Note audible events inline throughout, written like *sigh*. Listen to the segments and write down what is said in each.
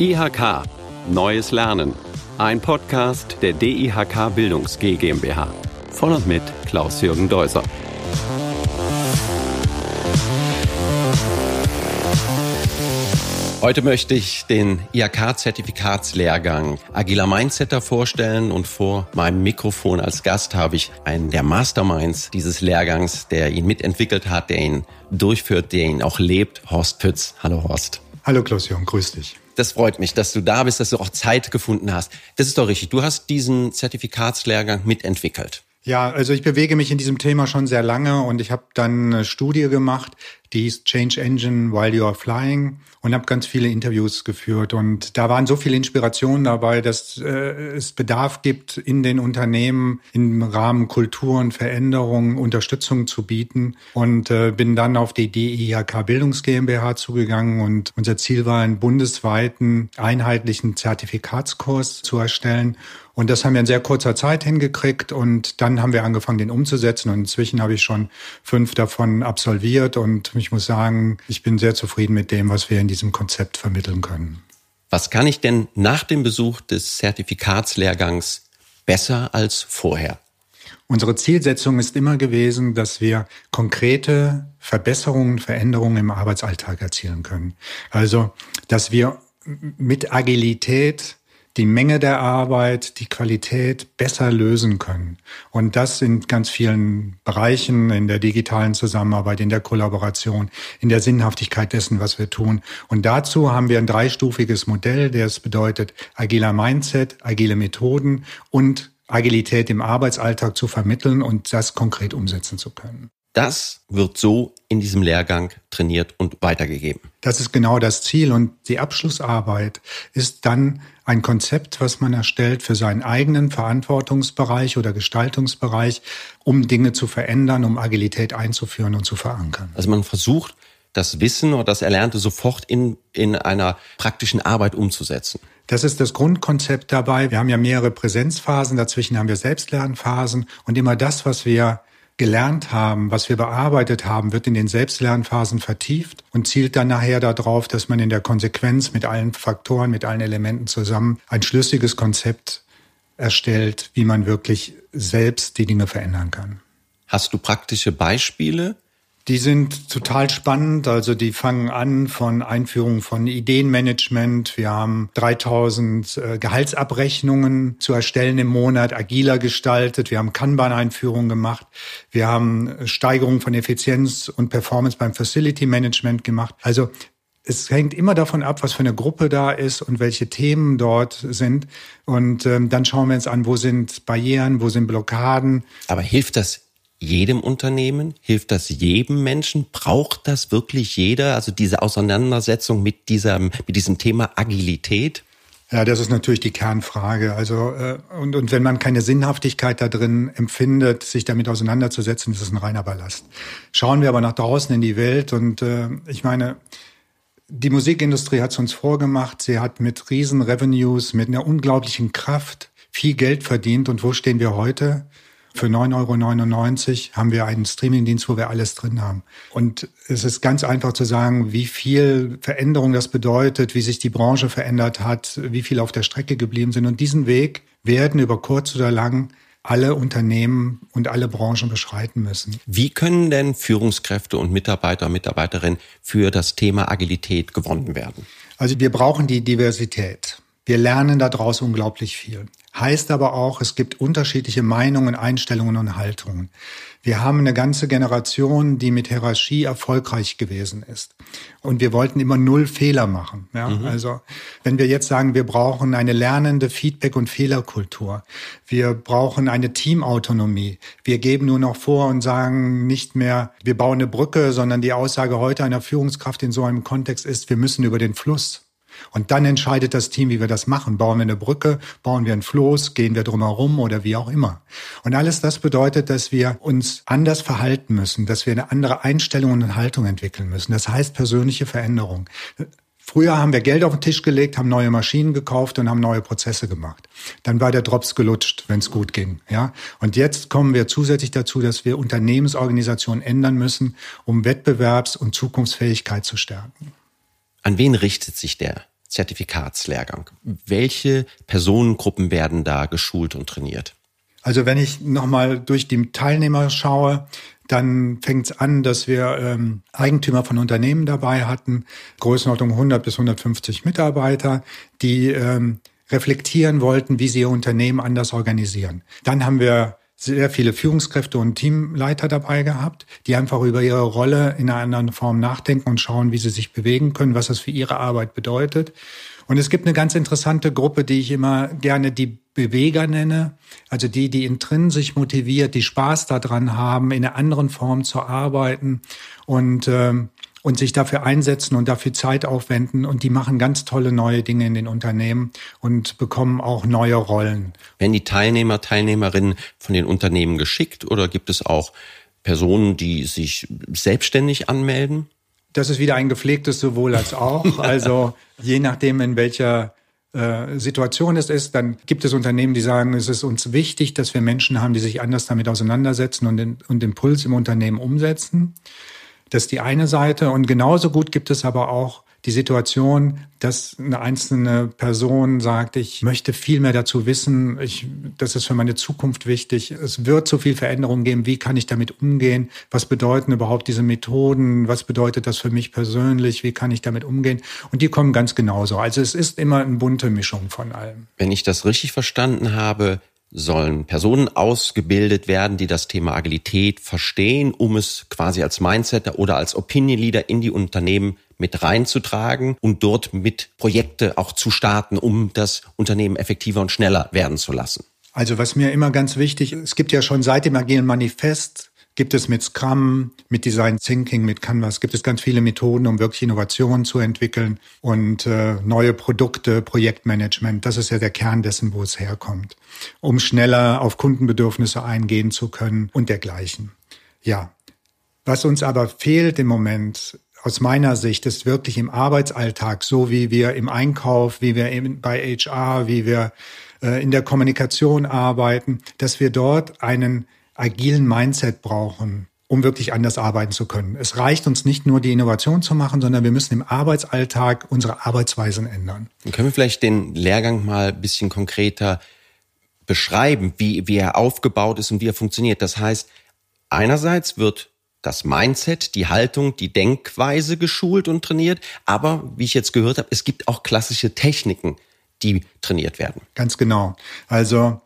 IHK Neues Lernen. Ein Podcast der DIHK Bildungs GmbH. Von und mit Klaus-Jürgen Deuser. Heute möchte ich den IHK-Zertifikatslehrgang Agiler Mindsetter vorstellen und vor meinem Mikrofon als Gast habe ich einen der Masterminds dieses Lehrgangs, der ihn mitentwickelt hat, der ihn durchführt, der ihn auch lebt, Horst Pütz. Hallo Horst. Hallo Klaus-Jürgen, grüß dich. Das freut mich, dass du da bist, dass du auch Zeit gefunden hast. Das ist doch richtig. Du hast diesen Zertifikatslehrgang mitentwickelt. Ja, also ich bewege mich in diesem Thema schon sehr lange und ich habe dann eine Studie gemacht, die hieß Change Engine While You Are Flying und habe ganz viele Interviews geführt. Und da waren so viele Inspirationen dabei, dass äh, es Bedarf gibt, in den Unternehmen im Rahmen Kultur und Veränderung Unterstützung zu bieten. Und äh, bin dann auf die DIHK Bildungs GmbH zugegangen und unser Ziel war, einen bundesweiten einheitlichen Zertifikatskurs zu erstellen. Und das haben wir in sehr kurzer Zeit hingekriegt und dann haben wir angefangen, den umzusetzen. Und inzwischen habe ich schon fünf davon absolviert und ich muss sagen, ich bin sehr zufrieden mit dem, was wir in diesem Konzept vermitteln können. Was kann ich denn nach dem Besuch des Zertifikatslehrgangs besser als vorher? Unsere Zielsetzung ist immer gewesen, dass wir konkrete Verbesserungen, Veränderungen im Arbeitsalltag erzielen können. Also, dass wir mit Agilität die Menge der Arbeit, die Qualität besser lösen können. Und das in ganz vielen Bereichen, in der digitalen Zusammenarbeit, in der Kollaboration, in der Sinnhaftigkeit dessen, was wir tun. Und dazu haben wir ein dreistufiges Modell, das bedeutet agiler Mindset, agile Methoden und Agilität im Arbeitsalltag zu vermitteln und das konkret umsetzen zu können. Das wird so in diesem Lehrgang trainiert und weitergegeben. Das ist genau das Ziel. Und die Abschlussarbeit ist dann ein Konzept, was man erstellt für seinen eigenen Verantwortungsbereich oder Gestaltungsbereich, um Dinge zu verändern, um Agilität einzuführen und zu verankern. Also man versucht, das Wissen oder das Erlernte sofort in, in einer praktischen Arbeit umzusetzen. Das ist das Grundkonzept dabei. Wir haben ja mehrere Präsenzphasen, dazwischen haben wir Selbstlernphasen und immer das, was wir gelernt haben, was wir bearbeitet haben, wird in den Selbstlernphasen vertieft und zielt dann nachher darauf, dass man in der Konsequenz mit allen Faktoren, mit allen Elementen zusammen ein schlüssiges Konzept erstellt, wie man wirklich selbst die Dinge verändern kann. Hast du praktische Beispiele, die sind total spannend. Also die fangen an von Einführung von Ideenmanagement. Wir haben 3000 äh, Gehaltsabrechnungen zu erstellen im Monat, agiler gestaltet. Wir haben Kanban-Einführungen gemacht. Wir haben Steigerung von Effizienz und Performance beim Facility Management gemacht. Also es hängt immer davon ab, was für eine Gruppe da ist und welche Themen dort sind. Und ähm, dann schauen wir uns an, wo sind Barrieren, wo sind Blockaden. Aber hilft das jedem Unternehmen? Hilft das jedem Menschen? Braucht das wirklich jeder? Also diese Auseinandersetzung mit diesem, mit diesem Thema Agilität? Ja, das ist natürlich die Kernfrage. Also äh, und, und wenn man keine Sinnhaftigkeit da drin empfindet, sich damit auseinanderzusetzen, ist es ein reiner Ballast. Schauen wir aber nach draußen in die Welt und äh, ich meine, die Musikindustrie hat es uns vorgemacht. Sie hat mit riesen Revenues, mit einer unglaublichen Kraft viel Geld verdient. Und wo stehen wir heute? Für 9,99 Euro haben wir einen Streamingdienst, wo wir alles drin haben. Und es ist ganz einfach zu sagen, wie viel Veränderung das bedeutet, wie sich die Branche verändert hat, wie viel auf der Strecke geblieben sind. Und diesen Weg werden über kurz oder lang alle Unternehmen und alle Branchen beschreiten müssen. Wie können denn Führungskräfte und Mitarbeiter, Mitarbeiterinnen für das Thema Agilität gewonnen werden? Also wir brauchen die Diversität. Wir lernen daraus unglaublich viel. Heißt aber auch, es gibt unterschiedliche Meinungen, Einstellungen und Haltungen. Wir haben eine ganze Generation, die mit Hierarchie erfolgreich gewesen ist. Und wir wollten immer null Fehler machen. Ja? Mhm. Also wenn wir jetzt sagen, wir brauchen eine lernende Feedback- und Fehlerkultur, wir brauchen eine Teamautonomie, wir geben nur noch vor und sagen nicht mehr, wir bauen eine Brücke, sondern die Aussage heute einer Führungskraft in so einem Kontext ist, wir müssen über den Fluss. Und dann entscheidet das Team, wie wir das machen. Bauen wir eine Brücke, bauen wir ein Floß, gehen wir drumherum oder wie auch immer. Und alles das bedeutet, dass wir uns anders verhalten müssen, dass wir eine andere Einstellung und Haltung entwickeln müssen. Das heißt persönliche Veränderung. Früher haben wir Geld auf den Tisch gelegt, haben neue Maschinen gekauft und haben neue Prozesse gemacht. Dann war der Drops gelutscht, wenn es gut ging. Ja? Und jetzt kommen wir zusätzlich dazu, dass wir Unternehmensorganisationen ändern müssen, um Wettbewerbs- und Zukunftsfähigkeit zu stärken. An wen richtet sich der Zertifikatslehrgang. Welche Personengruppen werden da geschult und trainiert? Also wenn ich nochmal durch die Teilnehmer schaue, dann fängt es an, dass wir ähm, Eigentümer von Unternehmen dabei hatten, Größenordnung 100 bis 150 Mitarbeiter, die ähm, reflektieren wollten, wie sie ihr Unternehmen anders organisieren. Dann haben wir sehr viele Führungskräfte und Teamleiter dabei gehabt, die einfach über ihre Rolle in einer anderen Form nachdenken und schauen, wie sie sich bewegen können, was das für ihre Arbeit bedeutet. Und es gibt eine ganz interessante Gruppe, die ich immer gerne die Beweger nenne, also die, die intrinsisch motiviert, die Spaß daran haben, in einer anderen Form zu arbeiten und ähm, und sich dafür einsetzen und dafür Zeit aufwenden. Und die machen ganz tolle neue Dinge in den Unternehmen und bekommen auch neue Rollen. Werden die Teilnehmer, Teilnehmerinnen von den Unternehmen geschickt oder gibt es auch Personen, die sich selbstständig anmelden? Das ist wieder ein gepflegtes sowohl als auch. *laughs* Also je nachdem, in welcher äh, Situation es ist, dann gibt es Unternehmen, die sagen, es ist uns wichtig, dass wir Menschen haben, die sich anders damit auseinandersetzen und den, und den Puls im Unternehmen umsetzen. Das ist die eine Seite. Und genauso gut gibt es aber auch die Situation, dass eine einzelne Person sagt, ich möchte viel mehr dazu wissen, ich, das ist für meine Zukunft wichtig, es wird so viel Veränderung geben, wie kann ich damit umgehen, was bedeuten überhaupt diese Methoden, was bedeutet das für mich persönlich, wie kann ich damit umgehen? Und die kommen ganz genauso. Also es ist immer eine bunte Mischung von allem. Wenn ich das richtig verstanden habe, sollen Personen ausgebildet werden, die das Thema Agilität verstehen, um es quasi als Mindsetter oder als Opinion Leader in die Unternehmen mit reinzutragen und dort mit Projekte auch zu starten, um das Unternehmen effektiver und schneller werden zu lassen. Also was mir immer ganz wichtig, es gibt ja schon seit dem agilen Manifest gibt es mit Scrum, mit Design Thinking, mit Canvas, gibt es ganz viele Methoden, um wirklich Innovationen zu entwickeln und äh, neue Produkte, Projektmanagement. Das ist ja der Kern dessen, wo es herkommt, um schneller auf Kundenbedürfnisse eingehen zu können und dergleichen. Ja. Was uns aber fehlt im Moment, aus meiner Sicht, ist wirklich im Arbeitsalltag, so wie wir im Einkauf, wie wir bei HR, wie wir äh, in der Kommunikation arbeiten, dass wir dort einen agilen Mindset brauchen, um wirklich anders arbeiten zu können. Es reicht uns nicht nur, die Innovation zu machen, sondern wir müssen im Arbeitsalltag unsere Arbeitsweisen ändern. Dann können wir vielleicht den Lehrgang mal ein bisschen konkreter beschreiben, wie, wie er aufgebaut ist und wie er funktioniert. Das heißt, einerseits wird das Mindset, die Haltung, die Denkweise geschult und trainiert, aber wie ich jetzt gehört habe, es gibt auch klassische Techniken, die trainiert werden. Ganz genau. Also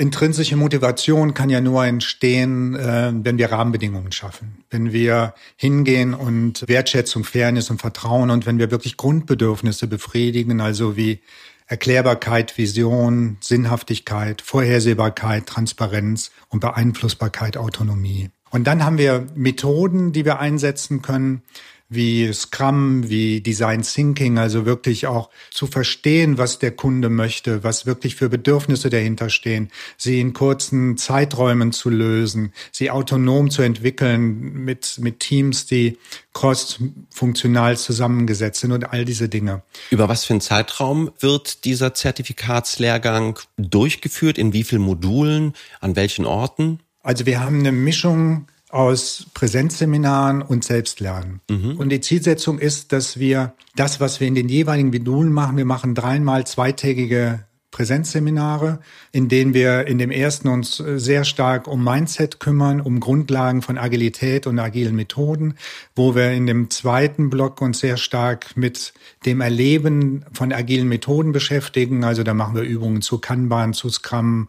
Intrinsische Motivation kann ja nur entstehen, äh, wenn wir Rahmenbedingungen schaffen, wenn wir hingehen und Wertschätzung, Fairness und Vertrauen und wenn wir wirklich Grundbedürfnisse befriedigen, also wie Erklärbarkeit, Vision, Sinnhaftigkeit, Vorhersehbarkeit, Transparenz und Beeinflussbarkeit, Autonomie. Und dann haben wir Methoden, die wir einsetzen können, wie Scrum, wie Design Thinking, also wirklich auch zu verstehen, was der Kunde möchte, was wirklich für Bedürfnisse dahinter stehen, sie in kurzen Zeiträumen zu lösen, sie autonom zu entwickeln mit, mit Teams, die cross-funktional zusammengesetzt sind und all diese Dinge. Über was für einen Zeitraum wird dieser Zertifikatslehrgang durchgeführt? In wie vielen Modulen? An welchen Orten? Also wir haben eine Mischung aus Präsenzseminaren und Selbstlernen. Mhm. Und die Zielsetzung ist, dass wir das, was wir in den jeweiligen Modulen machen, wir machen dreimal zweitägige Präsenzseminare, in denen wir in dem ersten uns sehr stark um Mindset kümmern, um Grundlagen von Agilität und agilen Methoden, wo wir in dem zweiten Block uns sehr stark mit dem Erleben von agilen Methoden beschäftigen. Also da machen wir Übungen zu Kanban, zu Scrum,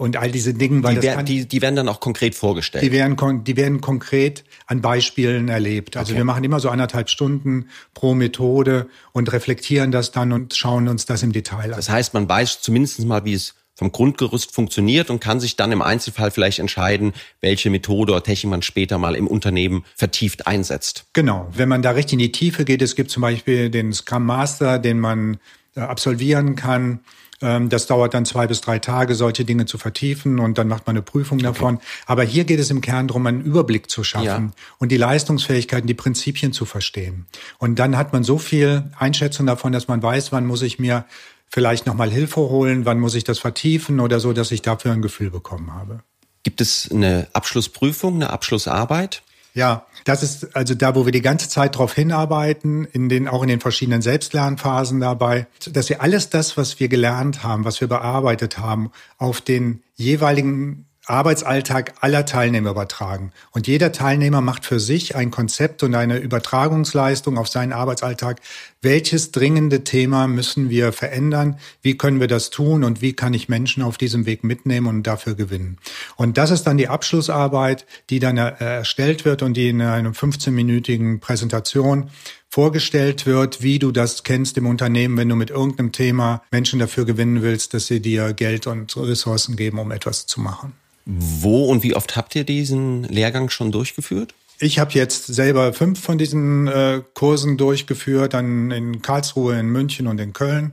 und all diese Dinge, weil die, das kann, die, die werden dann auch konkret vorgestellt. Die werden, die werden konkret an Beispielen erlebt. Also okay. wir machen immer so anderthalb Stunden pro Methode und reflektieren das dann und schauen uns das im Detail an. Das heißt, man weiß zumindest mal, wie es vom Grundgerüst funktioniert und kann sich dann im Einzelfall vielleicht entscheiden, welche Methode oder Technik man später mal im Unternehmen vertieft einsetzt. Genau. Wenn man da richtig in die Tiefe geht, es gibt zum Beispiel den Scrum Master, den man äh, absolvieren kann das dauert dann zwei bis drei Tage, solche Dinge zu vertiefen und dann macht man eine Prüfung davon. Okay. Aber hier geht es im Kern darum, einen Überblick zu schaffen ja. und die Leistungsfähigkeiten, die Prinzipien zu verstehen. Und dann hat man so viel Einschätzung davon, dass man weiß, wann muss ich mir vielleicht nochmal Hilfe holen, wann muss ich das vertiefen oder so, dass ich dafür ein Gefühl bekommen habe. Gibt es eine Abschlussprüfung, eine Abschlussarbeit? Ja, das ist also da, wo wir die ganze Zeit darauf hinarbeiten, in den, auch in den verschiedenen Selbstlernphasen dabei, dass wir alles das, was wir gelernt haben, was wir bearbeitet haben, auf den jeweiligen Arbeitsalltag aller Teilnehmer übertragen. Und jeder Teilnehmer macht für sich ein Konzept und eine Übertragungsleistung auf seinen Arbeitsalltag. Welches dringende Thema müssen wir verändern? Wie können wir das tun? Und wie kann ich Menschen auf diesem Weg mitnehmen und dafür gewinnen? Und das ist dann die Abschlussarbeit, die dann erstellt wird und die in einer 15-minütigen Präsentation vorgestellt wird, wie du das kennst im Unternehmen, wenn du mit irgendeinem Thema Menschen dafür gewinnen willst, dass sie dir Geld und Ressourcen geben, um etwas zu machen. Wo und wie oft habt ihr diesen Lehrgang schon durchgeführt? Ich habe jetzt selber fünf von diesen äh, Kursen durchgeführt, dann in Karlsruhe, in München und in Köln.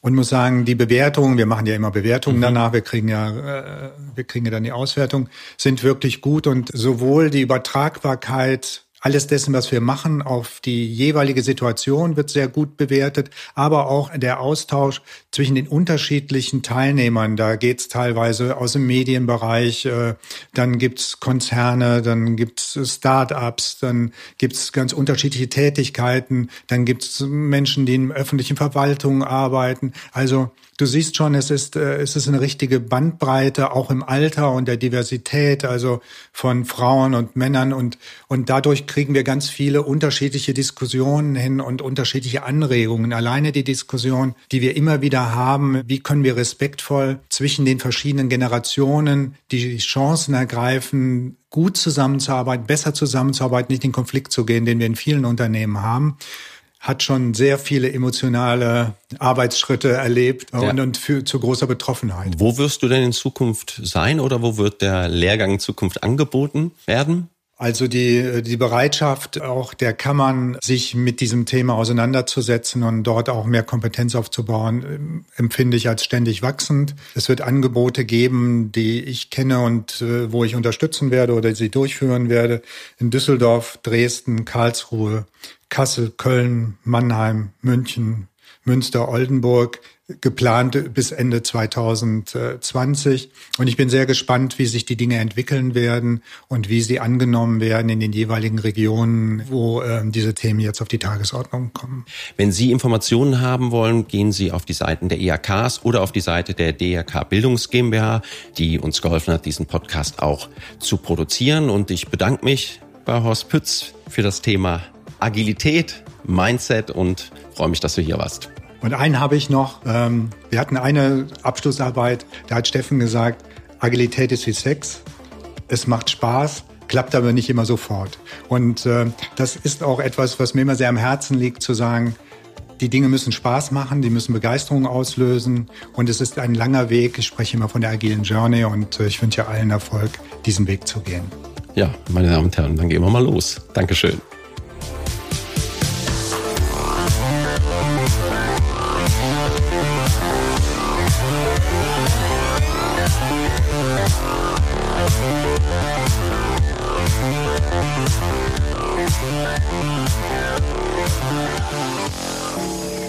Und muss sagen, die Bewertungen, wir machen ja immer Bewertungen mhm. danach, wir kriegen ja, äh, wir kriegen ja dann die Auswertung, sind wirklich gut und sowohl die Übertragbarkeit alles dessen, was wir machen, auf die jeweilige Situation wird sehr gut bewertet, aber auch der Austausch zwischen den unterschiedlichen Teilnehmern. Da geht's teilweise aus dem Medienbereich, äh, dann gibt's Konzerne, dann gibt's Start-ups, dann gibt's ganz unterschiedliche Tätigkeiten, dann gibt's Menschen, die in öffentlichen Verwaltungen arbeiten. Also du siehst schon, es ist, äh, es ist eine richtige Bandbreite, auch im Alter und der Diversität, also von Frauen und Männern und, und dadurch kriegen wir ganz viele unterschiedliche Diskussionen hin und unterschiedliche Anregungen. Alleine die Diskussion, die wir immer wieder haben, wie können wir respektvoll zwischen den verschiedenen Generationen die Chancen ergreifen, gut zusammenzuarbeiten, besser zusammenzuarbeiten, nicht in Konflikt zu gehen, den wir in vielen Unternehmen haben hat schon sehr viele emotionale Arbeitsschritte erlebt ja. und, und für, zu großer Betroffenheit. Wo wirst du denn in Zukunft sein oder wo wird der Lehrgang in Zukunft angeboten werden? Also die, die Bereitschaft auch der Kammern, sich mit diesem Thema auseinanderzusetzen und dort auch mehr Kompetenz aufzubauen, empfinde ich als ständig wachsend. Es wird Angebote geben, die ich kenne und äh, wo ich unterstützen werde oder sie durchführen werde. In Düsseldorf, Dresden, Karlsruhe, Kassel, Köln, Mannheim, München, Münster, Oldenburg geplant bis Ende 2020. Und ich bin sehr gespannt, wie sich die Dinge entwickeln werden und wie sie angenommen werden in den jeweiligen Regionen, wo äh, diese Themen jetzt auf die Tagesordnung kommen. Wenn Sie Informationen haben wollen, gehen Sie auf die Seiten der IHKs oder auf die Seite der DRK Bildungs GmbH, die uns geholfen hat, diesen Podcast auch zu produzieren. Und ich bedanke mich bei Horst Pütz für das Thema Agilität, Mindset und freue mich, dass du hier warst. Und einen habe ich noch. Ähm, wir hatten eine Abschlussarbeit, da hat Steffen gesagt, Agilität ist wie Sex. Es macht Spaß, klappt aber nicht immer sofort. Und äh, das ist auch etwas, was mir immer sehr am Herzen liegt, zu sagen, die Dinge müssen Spaß machen, die müssen Begeisterung auslösen und es ist ein langer Weg. Ich spreche immer von der agilen Journey und äh, ich wünsche allen Erfolg, diesen Weg zu gehen. Ja, meine Damen und Herren, dann gehen wir mal los. Dankeschön. Thank you.